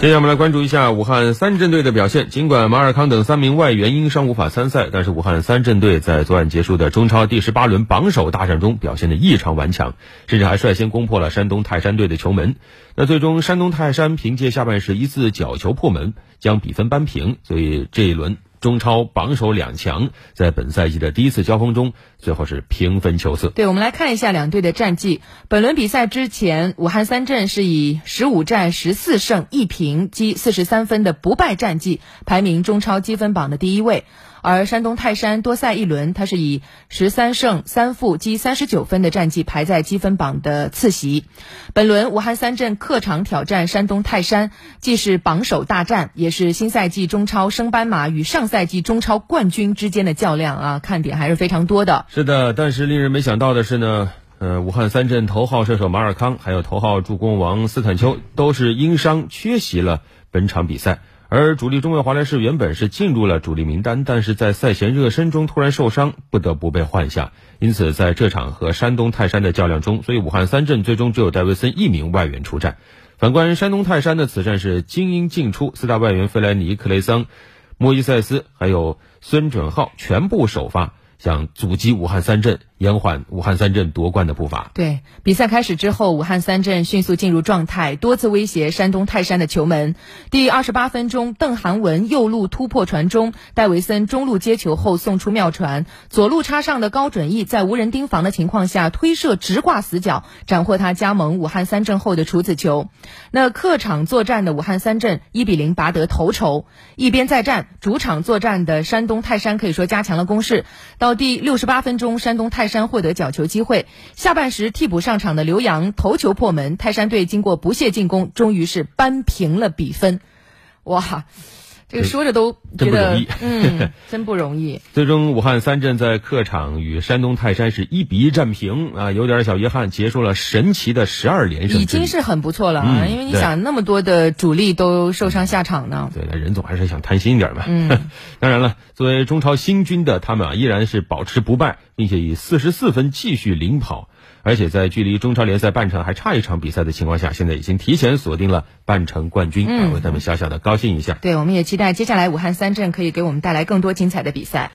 接下来我们来关注一下武汉三镇队的表现。尽管马尔康等三名外援因伤无法参赛，但是武汉三镇队在昨晚结束的中超第十八轮榜首大战中表现的异常顽强，甚至还率先攻破了山东泰山队的球门。那最终山东泰山凭借下半时一次角球破门，将比分扳平，所以这一轮。中超榜首两强在本赛季的第一次交锋中，最后是平分秋色。对，我们来看一下两队的战绩。本轮比赛之前，武汉三镇是以十五战十四胜一平积四十三分的不败战绩，排名中超积分榜的第一位。而山东泰山多赛一轮，他是以十三胜三负积三十九分的战绩排在积分榜的次席。本轮武汉三镇客场挑战山东泰山，既是榜首大战，也是新赛季中超升班马与上赛季中超冠军之间的较量啊，看点还是非常多的。是的，但是令人没想到的是呢，呃，武汉三镇头号射手马尔康，还有头号助攻王斯坦丘，都是因伤缺席了本场比赛。而主力中卫华莱士原本是进入了主力名单，但是在赛前热身中突然受伤，不得不被换下。因此，在这场和山东泰山的较量中，所以武汉三镇最终只有戴维森一名外援出战。反观山东泰山的此战是精英进出，四大外援费莱尼、克雷桑、莫伊塞斯还有孙准浩全部首发。想阻击武汉三镇，延缓武汉三镇夺冠的步伐。对，比赛开始之后，武汉三镇迅速进入状态，多次威胁山东泰山的球门。第二十八分钟，邓涵文右路突破传中，戴维森中路接球后送出妙传，左路插上的高准翼在无人盯防的情况下推射直挂死角，斩获他加盟武汉三镇后的处子球。那客场作战的武汉三镇一比零拔得头筹。一边再战，主场作战的山东泰山可以说加强了攻势。到第六十八分钟，山东泰山获得角球机会。下半时替补上场的刘洋头球破门，泰山队经过不懈进攻，终于是扳平了比分。哇！这个说着都觉得，嗯，真不容易。最终，武汉三镇在客场与山东泰山是一比一战平啊，有点小遗憾，结束了神奇的十二连胜。已经是很不错了啊，因为你想那么多的主力都受伤下场呢。对，那任总还是想贪心一点吧。嗯，当然了，作为中超新军的他们啊，依然是保持不败，并且以四十四分继续领跑。而且在距离中超联赛半程还差一场比赛的情况下，现在已经提前锁定了半程冠军，为他们小小的高兴一下。对，我们也期待接下来武汉三镇可以给我们带来更多精彩的比赛。